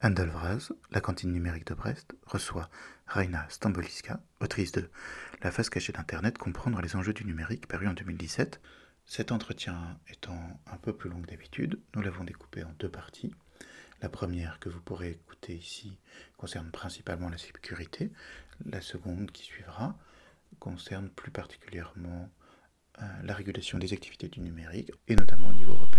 Andelvraz, la cantine numérique de Brest, reçoit Raina Stamboliska, autrice de La face cachée d'Internet, comprendre les enjeux du numérique, paru en 2017. Cet entretien étant un peu plus long que d'habitude, nous l'avons découpé en deux parties. La première que vous pourrez écouter ici concerne principalement la sécurité. La seconde qui suivra concerne plus particulièrement euh, la régulation des activités du numérique, et notamment au niveau européen.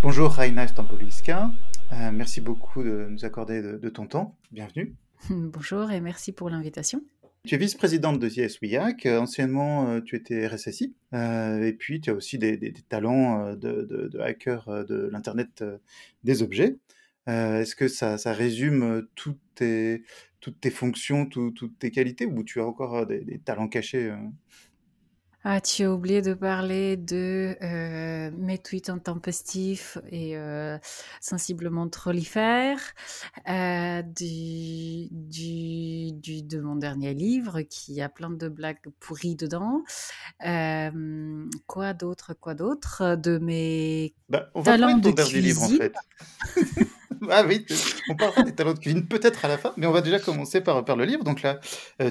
Bonjour Raina Stampoliska, euh, merci beaucoup de nous accorder de, ton temps. Bienvenue. Bonjour et merci pour l'invitation. Tu es vice-présidente de CSWIAC, anciennement euh, tu étais RSSI, euh, et puis tu as aussi des, talents de, hacker de l'Internet des objets. Est-ce que ça, résume toutes tes, toutes tes fonctions, toutes tes qualités, ou tu as encore des talents cachés ah, tu as oublié de parler de euh, mes tweets intempestifs et euh, sensiblement trollifères, euh, du, du, du, de mon dernier livre qui a plein de blagues pourries dedans. Quoi d'autre, quoi d'autre De mes bah, on va talents de, ton dernier livre en fait. ah oui, on parlera des talents de cuisine peut-être à la fin, mais on va déjà commencer par, par le livre. Donc là,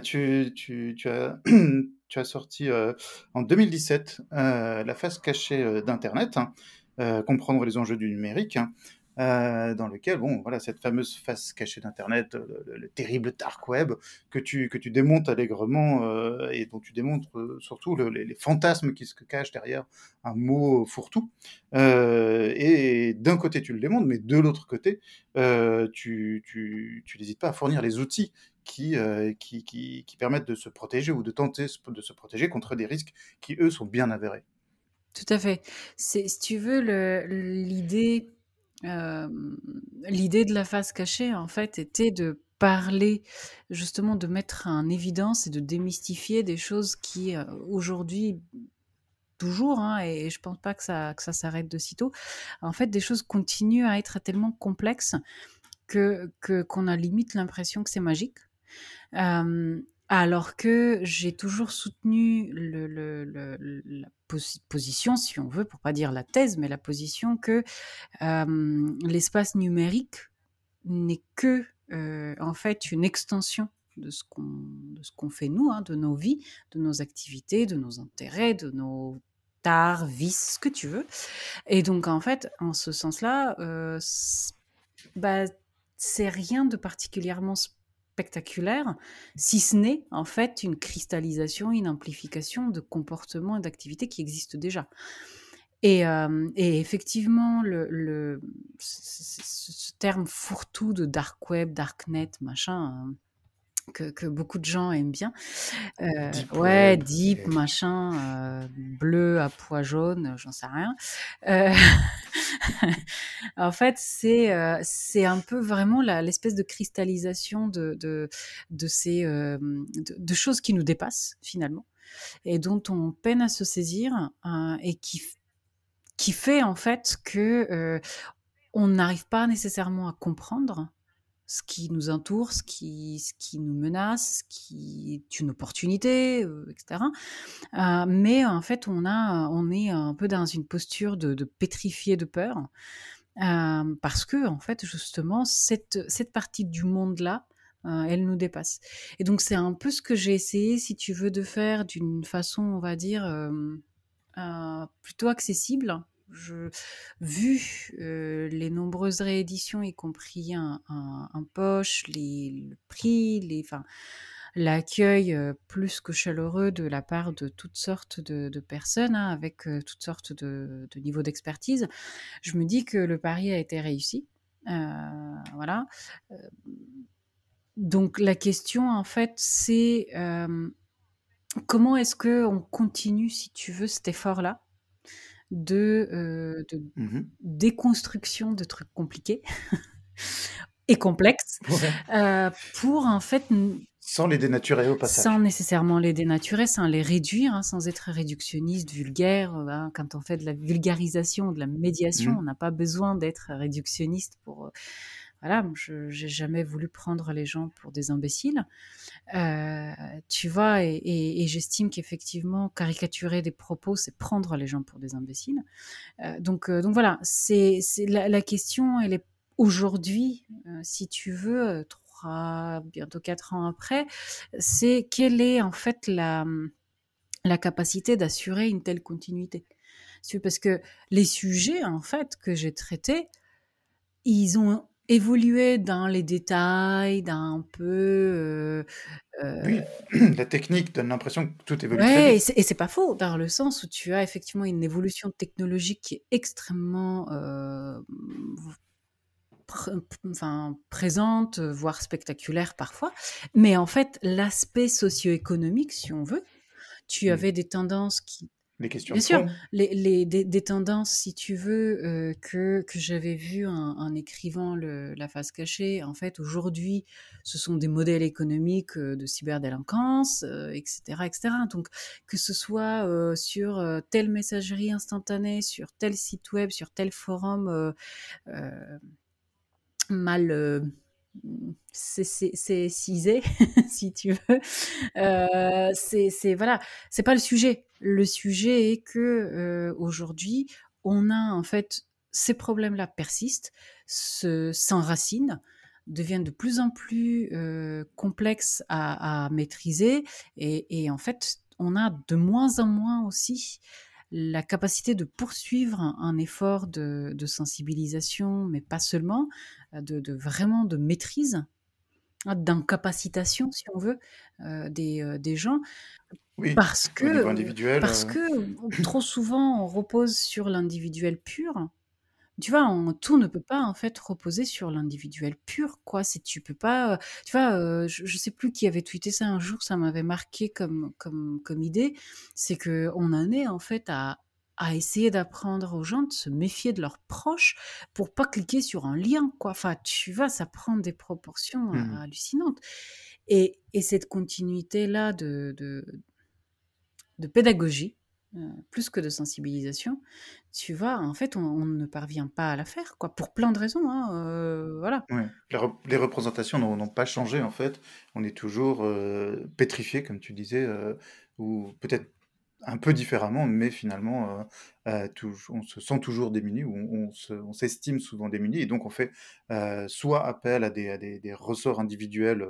tu, tu, tu as tu as sorti euh, en 2017 euh, La face cachée euh, d'Internet, hein, comprendre les enjeux du numérique. Hein, dans lequel, bon, voilà, cette fameuse face cachée d'Internet, le, terrible dark web, que tu, que tu démontes allègrement et dont tu démontres surtout les, fantasmes qui se cachent derrière un mot fourre-tout. et d'un côté, tu le démontes, mais de l'autre côté, tu, tu, tu n'hésites pas à fournir les outils euh, qui, qui, qui, permettent de se protéger ou de tenter de se protéger contre des risques qui, eux, sont bien avérés. Tout à fait. Si tu veux, l'idée de la face cachée, en fait, était de parler, justement, de mettre en évidence et de démystifier des choses qui, euh, aujourd'hui, toujours, hein, et je pense pas que ça, que ça s'arrête de sitôt, en fait, des choses continuent à être tellement complexes que qu'on a limite l'impression que c'est magique alors que j'ai toujours soutenu la position, si on veut, pour pas dire la thèse, mais la position que l'espace numérique n'est que en fait une extension de ce qu'on fait nous, hein, de nos vies, de nos activités, de nos intérêts, de nos tares, vices, ce que tu veux. Et donc en fait, en ce sens-là, bah, c'est rien de particulièrement spectaculaire, si ce n'est en fait une cristallisation, une amplification de comportements et d'activités qui existent déjà. Et, euh, effectivement, le, ce, terme fourre-tout de dark web, darknet, machin, euh, que, beaucoup de gens aiment bien. Euh, ouais, deep, machin, euh, bleu à pois jaune, j'en sais rien. Euh, en fait, c'est c'est un peu vraiment l'espèce de cristallisation de, de, de ces de, choses qui nous dépassent finalement et dont on peine à se saisir et qui qui fait en fait que on n'arrive pas nécessairement à comprendre ce qui nous entoure, ce qui, ce qui nous menace, ce qui est une opportunité, euh, etc. Euh, mais en fait, on, a, on est un peu dans une posture de, de pétrifié de peur, euh, parce que, en fait, justement, cette, cette partie du monde-là, elle nous dépasse. Et donc, c'est un peu ce que j'ai essayé, si tu veux, de faire d'une façon, on va dire, plutôt accessible vu les nombreuses rééditions, y compris un, poche, les, le prix, les, enfin, l'accueil plus que chaleureux de la part de toutes sortes de, personnes, hein, avec toutes sortes de, niveaux d'expertise, je me dis que le pari a été réussi. voilà. Donc la question, en fait, c'est comment est-ce que on continue, si tu veux, cet effort-là? De, euh, mmh déconstruction de trucs compliqués et complexes euh, pour en fait sans les dénaturer au passage. Sans nécessairement les dénaturer, sans les réduire, hein, sans être réductionniste, vulgaire. Euh, hein, quand on fait de la vulgarisation, de la médiation, mmh. on n'a pas besoin d'être réductionniste pour voilà, je j'ai jamais voulu prendre les gens pour des imbéciles. Euh, tu vois? Et j'estime qu'effectivement, caricaturer des propos, c'est prendre les gens pour des imbéciles. Euh, donc donc voilà, c'est la la question, elle est aujourd'hui, si tu veux, 3, bientôt 4 ans après, c'est quelle est en fait la, la capacité d'assurer une telle continuité? Parce que les sujets, en fait, que j'ai traités, ils ont évolué dans les détails, d'un peu. Euh, oui, la technique donne l'impression que tout évolue très vite. Et c'est pas faux, dans le sens où tu as effectivement une évolution technologique qui est extrêmement euh, enfin, présente, voire spectaculaire parfois. Mais en fait, l'aspect socio-économique, si on veut, tu avais des tendances qui les questions Bien sûr, les, les, des, des, tendances, si tu veux, euh, que, que j'avais vu en, écrivant le, La face cachée. En fait, aujourd'hui, ce sont des modèles économiques euh, de cyberdélinquance, etc., euh, etc. Donc, que ce soit sur telle messagerie instantanée, sur tel site web, sur tel forum mal c'est cisé, si tu veux. Euh, c'est voilà, c'est pas le sujet. Le sujet est que euh, aujourd'hui, on a en fait ces problèmes-là persistent, s'enracinent, deviennent de plus en plus euh, complexes à, maîtriser, et, en fait, on a de moins en moins aussi la capacité de poursuivre un, effort de, sensibilisation, mais pas seulement, de, vraiment de maîtrise, d'incapacitation, si on veut, euh, des, gens. Oui, parce que, individuel, parce que trop souvent on repose sur l'individuel pur tu vois, tout ne peut pas en fait reposer sur l'individuel pur, quoi. Si tu peux pas, tu vois, je, je, sais plus qui avait tweeté ça un jour, ça m'avait marqué comme comme comme idée, c'est que on en est en fait à à essayer d'apprendre aux gens de se méfier de leurs proches pour pas cliquer sur un lien, quoi. Enfin, tu vois, ça prend des proportions mmh hallucinantes. Et, et cette continuité-là de, de, de pédagogie, euh, plus que de sensibilisation, tu vois, en fait, on, ne parvient pas à la faire, quoi, pour plein de raisons, hein, euh, voilà. Les, représentations n'ont pas changé, en fait. On est toujours euh, pétrifié, comme tu disais, ou peut-être un peu différemment, mais finalement, on se sent toujours démuni, ou on, s'estime souvent démuni, et donc on fait soit appel à des, des ressorts individuels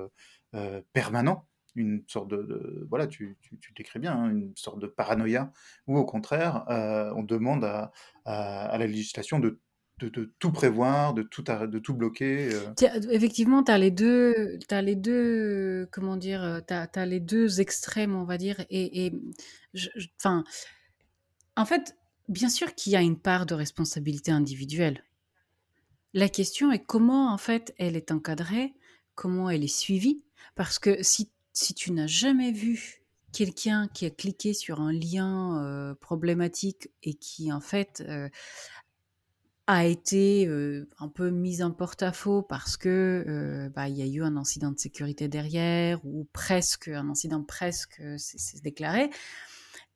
permanents, une sorte de, voilà, tu, tu, décris bien, hein, une sorte de paranoïa, ou au contraire, euh, on demande à, à, la législation de, de, tout prévoir, de tout, de tout bloquer. Euh. Effectivement, tu as les deux, as les deux, comment dire, euh, tu as, les deux extrêmes, on va dire, et enfin, en fait, bien sûr qu'il y a une part de responsabilité individuelle. La question est comment, en fait, elle est encadrée, comment elle est suivie, parce que si si tu n'as jamais vu quelqu'un qui a cliqué sur un lien euh, problématique et qui en fait euh, a été euh, un peu mis en porte-à-faux parce que bah, il y a eu un incident de sécurité derrière ou presque un incident presque c'est déclaré,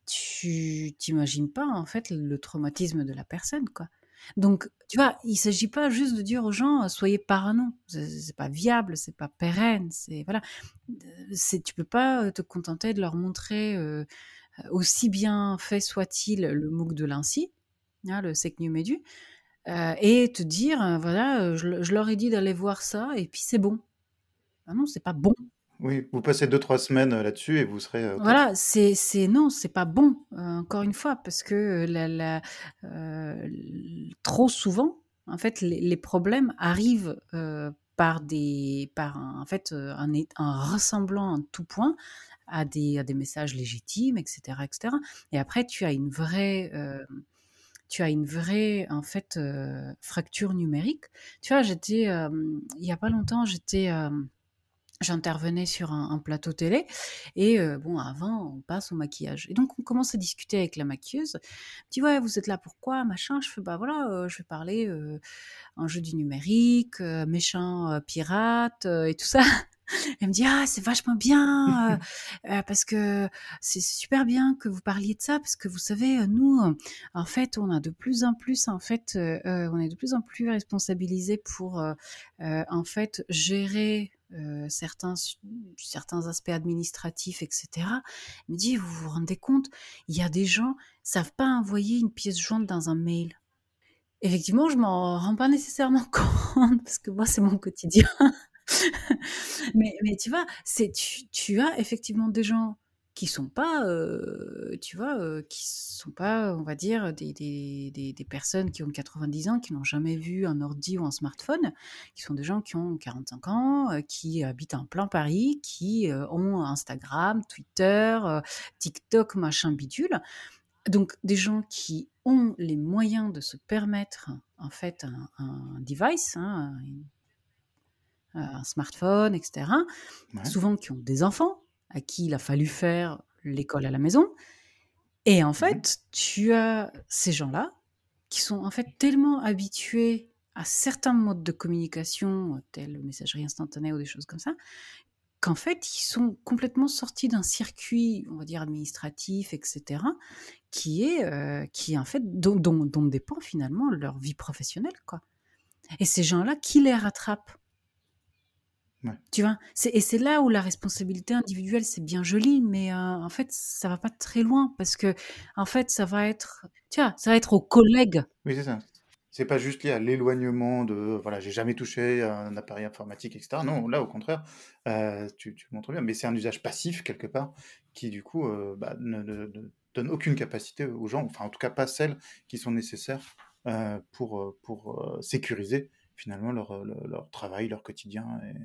tu t'imagines pas en fait le traumatisme de la personne quoi. Donc, tu vois, il s'agit pas juste de dire aux gens soyez parano, c'est pas viable, c'est pas pérenne, c'est voilà, c'est tu peux pas te contenter de leur montrer aussi bien fait soit-il le MOOC de l'Insi, hein, le SecNuMedu, euh, et te dire voilà, je, je, leur ai dit d'aller voir ça et puis c'est bon. Ah non, c'est pas bon. Oui, vous passez deux, trois semaines euh, là-dessus et vous serez. Euh, voilà, c'est, c'est non, c'est pas bon, euh, encore une fois, parce que la, la, trop souvent, en fait, les, problèmes arrivent par des, par un, en fait, un, un rassemblant en tout point à des, à des messages légitimes, etc., etc. Et après, tu as une vraie tu as une vraie en fait fracture numérique. Tu vois, j'étais il y a pas longtemps, j'étais j'intervenais sur un, plateau télé et euh, bon avant on passe au maquillage. Et donc on commence à discuter avec la maquilleuse. Dit ouais vous êtes là pourquoi machin? Je fais bah voilà euh, je vais parler euh, un jeu du numérique méchant pirate et tout ça. Elle me dit ah c'est vachement bien euh, euh, parce que c'est super bien que vous parliez de ça parce que vous savez nous en fait on a de plus en plus en fait euh, on est de plus en plus responsabilisés pour en fait gérer certains certains aspects administratifs etc. Elle me dit vous vous rendez compte il y a des gens savent pas envoyer une pièce jointe dans un mail. Effectivement, je m'en rends pas nécessairement compte parce que moi c'est mon quotidien. mais, mais tu vois, c'est tu, tu as effectivement des gens qui sont pas, euh, tu vois, euh, qui sont pas, on va dire, des, des, des, personnes qui ont 90 ans, qui n'ont jamais vu un ordi ou un smartphone, qui sont des gens qui ont 45 ans, euh, qui habitent en plein Paris, qui ont Instagram, Twitter, TikTok, machin bidule. Donc des gens qui ont les moyens de se permettre en fait un, un device, hein, un smartphone, etc. Souvent qui ont des enfants à qui il a fallu faire l'école à la maison. Et en fait, tu as ces gens-là qui sont en fait tellement habitués à certains modes de communication, tels messagerie instantanée ou des choses comme ça, qu'en fait, ils sont complètement sortis d'un circuit, on va dire, administratif, etc., qui est, euh, qui en fait, dont, dont, dont, dépend finalement leur vie professionnelle, quoi. Et ces gens-là, qui les tu vois? et c'est là où la responsabilité individuelle, c'est bien joli, mais, euh, en fait, ça va pas très loin parce que en fait, ça va être tu vois, ça va être aux collègues. Oui, c'est ça. C'est pas juste lié à l'éloignement de, voilà, j'ai jamais touché un appareil informatique etc. Non, là, au contraire, euh, tu tu montres bien, mais c'est un usage passif quelque part qui du coup, euh, bah, ne donne aucune capacité aux gens, enfin, en tout cas pas celles qui sont nécessaires, pour, pour, sécuriser finalement leur, leur travail, leur quotidien et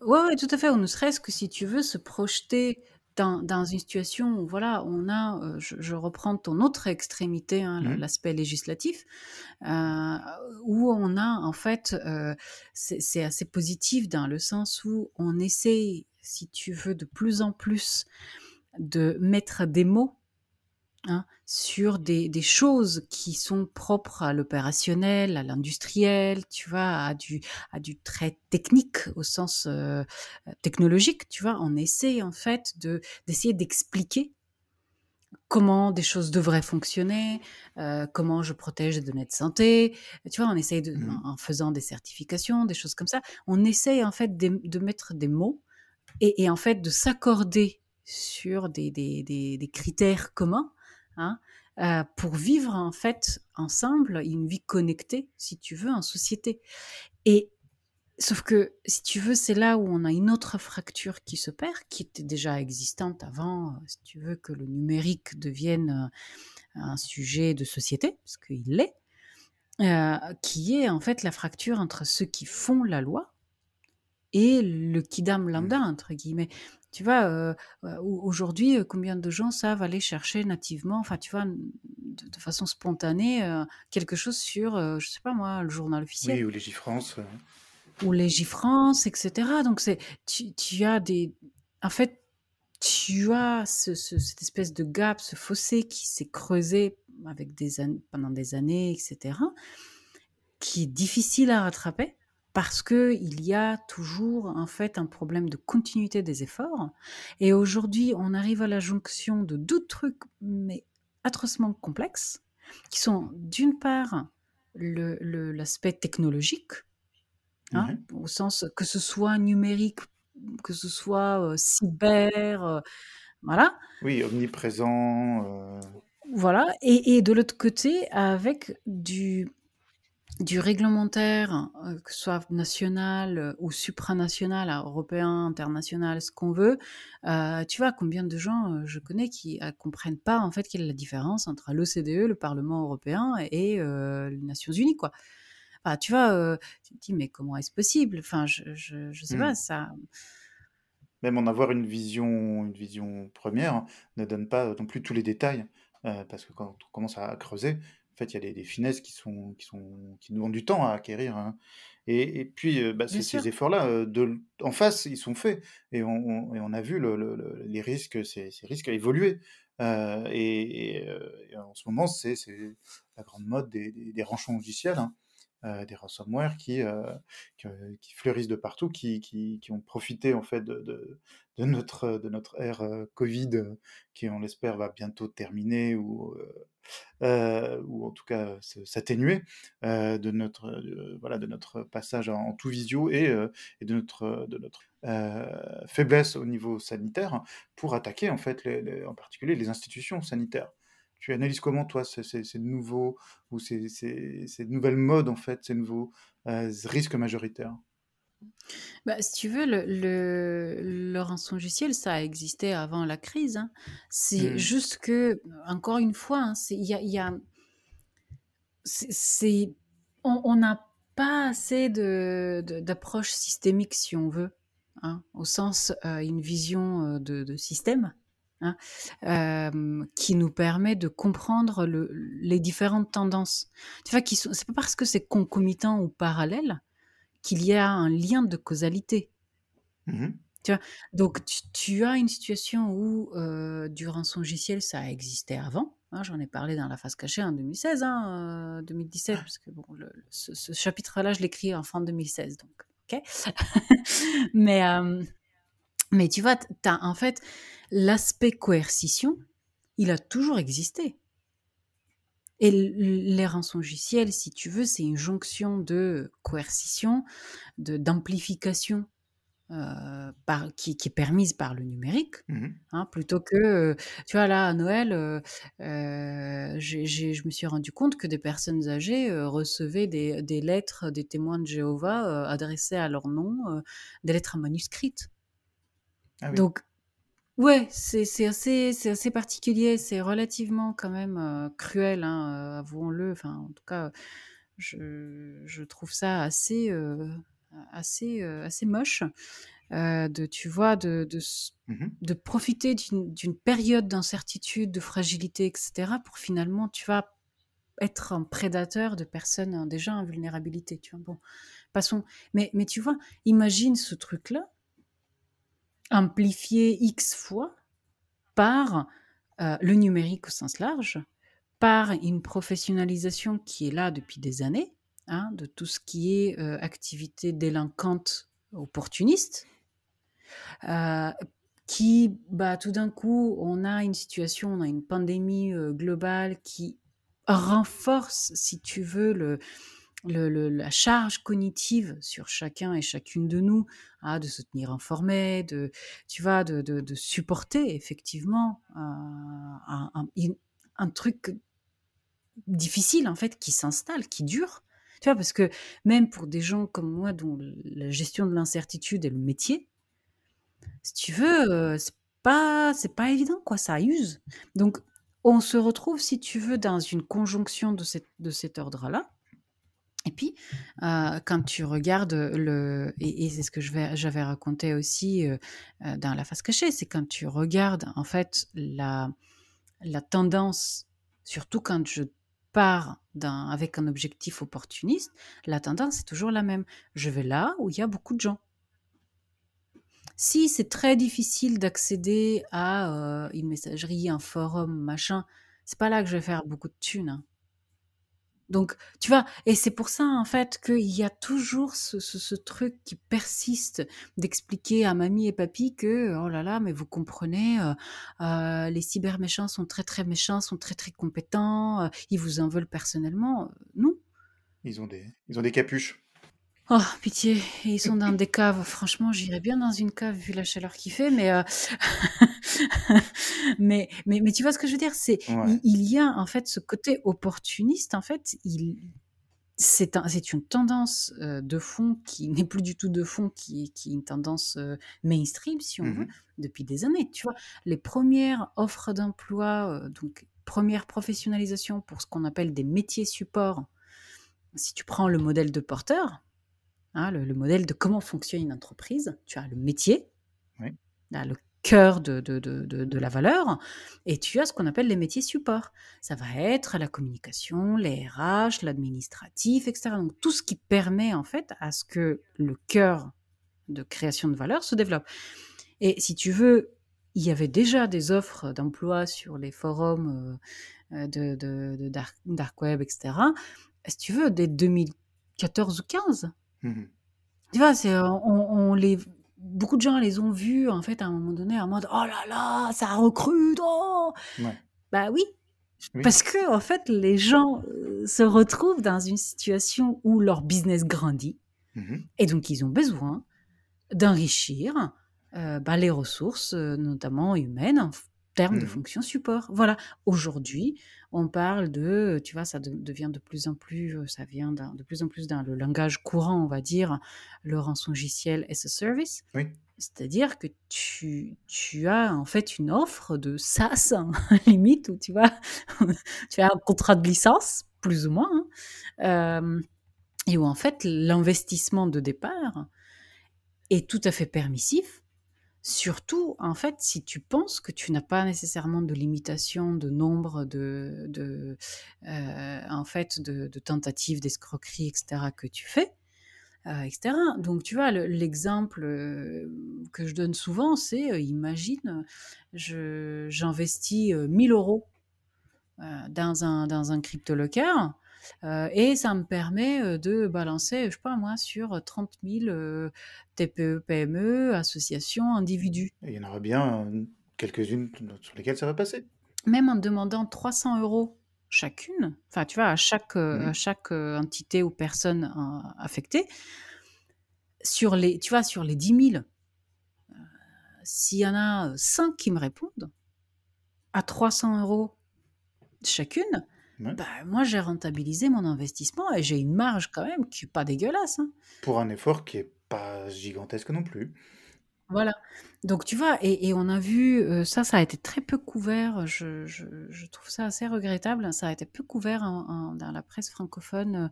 Ouais, tout à fait. Ou ne serait-ce que si tu veux se projeter dans, dans une situation où, voilà, on a, euh, je, reprends ton autre extrémité, hein, mmh. l'aspect législatif, euh, où on a, en fait, euh, c'est assez positif dans le sens où on essaie, si tu veux, de plus en plus de mettre des mots Hein, sur des, des, choses qui sont propres à l'opérationnel, à l'industriel, tu vois, à du, à du trait technique au sens euh, technologique, tu vois. On essaie en fait de d'essayer d'expliquer comment des choses devraient fonctionner, euh, comment je protège les données de santé, tu vois, on essaye de, mmh. en faisant des certifications, des choses comme ça, on essaye en fait de, de mettre des mots et, et en fait de s'accorder sur des, des, des, des, critères communs hein, euh, pour vivre en fait ensemble une vie connectée, si tu veux, en société. Et sauf que, si tu veux, c'est là où on a une autre fracture qui se perd, qui était déjà existante avant, euh, si tu veux, que le numérique devienne euh, un sujet de société, parce qu'il l'est, qui est en fait la fracture entre ceux qui font la loi et le kidam lambda, mmh. entre guillemets. Tu vois, euh, euh, aujourd'hui, euh, combien de gens savent aller chercher nativement, enfin, tu vois, de, façon spontanée, quelque chose sur, je sais pas moi, le journal officiel? Oui, ou Légifrance. Ou Légifrance, etc. Donc, c'est, tu, tu, as des. En fait, tu as ce, cette espèce de gap, ce fossé qui s'est creusé avec des pendant des années, etc., qui est difficile à rattraper parce que il y a toujours en fait un problème de continuité des efforts. Et aujourd'hui, on arrive à la jonction de deux trucs, mais atrocement complexes, qui sont d'une part l'aspect technologique, hein, au sens que ce soit numérique, que ce soit euh, cyber, euh, voilà. Oui, omniprésent. Euh. Voilà, et, et de l'autre côté, avec du du réglementaire, euh, que ce soit national euh, ou supranational, européen, international, ce qu'on veut, euh, tu vois combien de gens je connais qui ne comprennent pas en fait quelle est la différence entre l'OCDE, le Parlement européen et les Nations Unies, quoi. Enfin, tu vois, tu te dis mais comment est-ce possible? Enfin, je, je, sais pas, mmh. ça. Même en avoir une vision, une vision première ne donne pas non plus tous les détails, parce que quand on commence à creuser, en fait, il y a des, finesses qui, sont, qui, sont, qui nous demandent du temps à acquérir. Hein. Et, puis, euh, bah, ces, efforts-là, euh, en face, ils sont faits. Et on, et on a vu le, les risques, ces, ces, risques évoluer. Euh, et, en ce moment, c'est la grande mode des, des, ranchons logiciels. Hein. Des ransomware qui, qui, fleurissent de partout, qui, ont profité en fait de, notre, de notre ère Covid, qui on l'espère va bientôt terminer ou, ou en tout cas s'atténuer de notre, voilà, de notre passage en, tout visio et, et de notre, de notre faiblesse au niveau sanitaire pour attaquer en fait en particulier les institutions sanitaires tu analyses comment, toi, ces, ces, nouveaux ou ces, ces, nouvelles modes, en fait, ces nouveaux euh, risques majoritaires? Bah, si tu veux, le, le, le rançongiciel, ça a existé avant la crise. Hein. C'est mmh. juste que, encore une fois, hein, y a, y a c'est, on n'a pas assez de, d'approche systémique, si on veut, hein, au sens euh, une vision euh, de, de système. Hein, euh, qui nous permet de comprendre le, les différentes tendances. Tu vois, qui sont, c'est pas parce que c'est concomitant ou parallèle qu'il y a un lien de causalité. Mmh tu vois, donc tu, as une situation où euh, du rançongiciel, ça existait avant. Hein, j'en ai parlé dans la phase cachée en 2016, hein, 2017, parce que bon, ce, chapitre-là, je l'écris en fin 2016, donc ok. mais euh, mais tu vois, as en fait l'aspect coercition, il a toujours existé. Et les rançongiciels, si tu veux, c'est une jonction de coercition, de d'amplification euh, qui, est permise par le numérique, mmh hein, plutôt que, euh, tu vois, là, à Noël, euh, je me suis rendu compte que des personnes âgées recevaient des, lettres des témoins de Jéhovah adressées à leur nom, des lettres manuscrites. Ah Donc, ouais, c'est assez, assez particulier, c'est relativement quand même euh, cruel, hein, euh, avouons-le. Enfin, en tout cas, je, je trouve ça assez, euh, assez, assez moche. de, tu vois, de, de, mmh de profiter d'une période d'incertitude, de fragilité, etc., pour finalement, tu vas être un prédateur de personnes hein, déjà en vulnérabilité. Tu vois. Bon, passons. Mais, mais tu vois, imagine ce truc-là amplifié X fois par euh, le numérique au sens large, par une professionnalisation qui est là depuis des années, hein, de tout ce qui est euh, activité délinquante opportuniste, euh, qui, bah, tout d'un coup, on a une situation, on a une pandémie globale qui renforce, si tu veux, le, la charge cognitive sur chacun et chacune de nous, ah, de se tenir informé, de, tu vois, de, de, supporter effectivement un, un, truc difficile en fait qui s'installe, qui dure. Tu vois, parce que même pour des gens comme moi dont la gestion de l'incertitude est le métier, si tu veux, euh, c'est pas, c'est pas évident quoi, ça use. Donc on se retrouve, si tu veux, dans une conjonction de, cette, de cet ordre-là et puis, euh, quand tu regardes le, et, c'est ce que j'avais raconté aussi euh, euh, dans la face cachée, c'est quand tu regardes en fait la, la tendance, surtout quand je pars avec un objectif opportuniste, la tendance est toujours la même. Je vais là où il y a beaucoup de gens. Si c'est très difficile d'accéder à une messagerie, un forum, machin, c'est pas là que je vais faire beaucoup de thunes. Hein. Donc, tu vois, et c'est pour ça, en fait, qu'il y a toujours ce, truc qui persiste d'expliquer à mamie et papy que, oh là là, mais vous comprenez, euh, euh, les cyberméchants sont très très méchants, sont très très compétents, euh, ils vous en veulent personnellement. Non. Ils ont des, ils ont des capuches. Oh, pitié, ils sont dans des caves. Franchement, j'irais bien dans une cave vu la chaleur qu'il fait, mais, euh, mais, mais, mais, tu vois ce que je veux dire? C'est il, y a en fait ce côté opportuniste. En fait, il c'est un, une tendance euh, de fond qui n'est plus du tout de fond, qui, qui est une tendance euh, mainstream, si on veut, mmh depuis des années. Tu vois, les premières offres d'emploi, donc première professionnalisation pour ce qu'on appelle des métiers support. Si tu prends le modèle de porteur, Hein, le, modèle de comment fonctionne une entreprise. Tu as le métier, le cœur de, de, la valeur, et tu as ce qu'on appelle les métiers support. Ça va être la communication, les RH, l'administratif, etc. Donc tout ce qui permet en fait à ce que le cœur de création de valeur se développe. Et si tu veux, il y avait déjà des offres d'emploi sur les forums euh, de, dark, dark, web, etc. Si tu veux, dès 2000 14 ou 15. Mmh Tu vois, c'est, on, on les, beaucoup de gens les ont vus, en fait, à un moment donné, en mode, oh là là, ça recrute, oh! Ouais. Bah oui, Oui. parce que, en fait, les gens euh, se retrouvent dans une situation où leur business grandit, Mmh et donc ils ont besoin d'enrichir euh, bah, les ressources, euh, notamment humaines, termes de Mhm. fonction support. Voilà. Aujourd'hui, on parle de, tu vois, ça de- devient de plus en plus, euh, ça vient de plus en plus dans le langage courant, on va dire, le rançongiciel as a service. Oui. C'est-à-dire que tu, tu as en fait une offre de SaaS, hein, limite, où tu vois, tu as un contrat de licence, plus ou moins, hein, euh, et où en fait l'investissement de départ est tout à fait permissif. Surtout, en fait, si tu penses que tu n'as pas nécessairement de limitation de nombre de, euh, en fait, de, tentatives d'escroquerie, etc., que tu fais, euh, etc. Donc, tu vois, le- l'exemple euh, que je donne souvent, c'est, imagine, j'investis euh, 1000 euros dans un, dans un crypto-locker. Euh, et ça me permet euh, de balancer, je sais pas moi, sur 30 000 euh, TPE, PME, associations, individus. Et il y en aura bien euh, quelques-unes sur lesquelles ça va passer. Même en demandant 300 euros chacune, enfin tu vois, à chaque, à chaque euh, entité ou personne affectée, sur les, tu vois, sur les 10 000, euh, s'il y en a 5 qui me répondent, à 300 euros chacune, Ouais. bah, moi j'ai rentabilisé mon investissement et j'ai une marge quand même qui n'est pas dégueulasse. hein. Pour un effort qui est pas gigantesque non plus. Voilà. Donc tu vois, et, et on a vu, euh, ça, ça a été très peu couvert, je, je- je trouve ça assez regrettable, ça a été peu couvert en- en- dans la presse francophone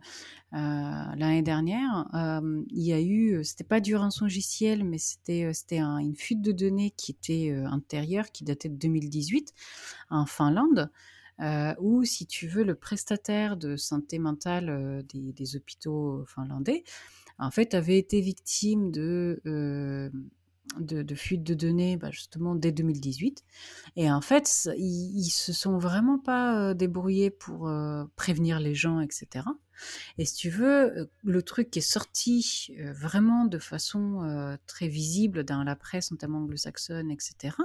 euh, l'année dernière. Euh, il y a eu, c'était pas du rançongiciel, mais c'était c'était un- une fuite de données qui était antérieure, qui datait de 2018 en Finlande. Euh, où, si tu veux, le prestataire de santé mentale euh, des, des hôpitaux finlandais, en fait, avait été victime de, euh, de, fuite de données bah, justement dès 2018. Et en fait, ils, se sont vraiment pas euh, débrouillés pour euh, prévenir les gens, etc. Et si tu veux, euh, le truc qui est sorti vraiment de façon très visible dans la presse, notamment anglo-saxonne, etc.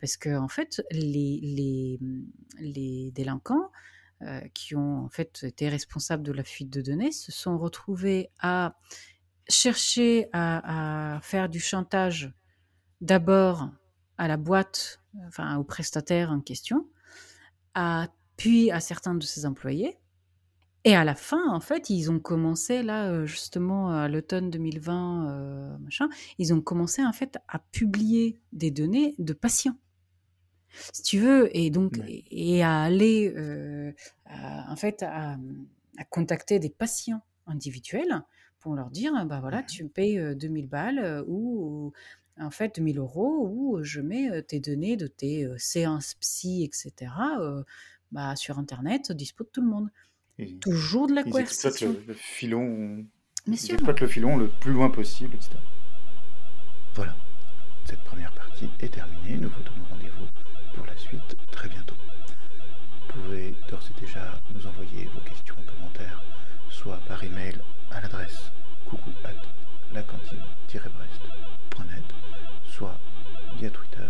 Parce que en fait, les, les, les délinquants qui ont en fait été responsables de la fuite de données se sont retrouvés à chercher à, à faire du chantage d'abord à la boîte, enfin au prestataire en question, à, puis à certains de ses employés. Et à la fin, en fait, ils ont commencé, là, euh, justement, à l'automne 2020, euh, machin, ils ont commencé, en fait, à publier des données de patients. Si tu veux, et donc, Ouais. et, et à aller, euh, à- en fait, à, à contacter des patients individuels pour leur dire, bah voilà, Mhm. tu me payes euh, 2000 balles ou, en fait, 2000 euros ou je mets tes données de tes euh, séances psy, etc., euh, bah, sur Internet, dispo de tout le monde. Toujours de la ils exploitent coercition. le, le filon. Bien Ils sûr. exploitent le filon le plus loin possible, etc. Voilà. Cette première partie est terminée. Nous vous donnons rendez-vous pour la suite très bientôt. Vous pouvez d'ores et déjà nous envoyer vos questions, commentaires, soit par email à l'adresse coucou at la cantine-brest.net, soit via Twitter,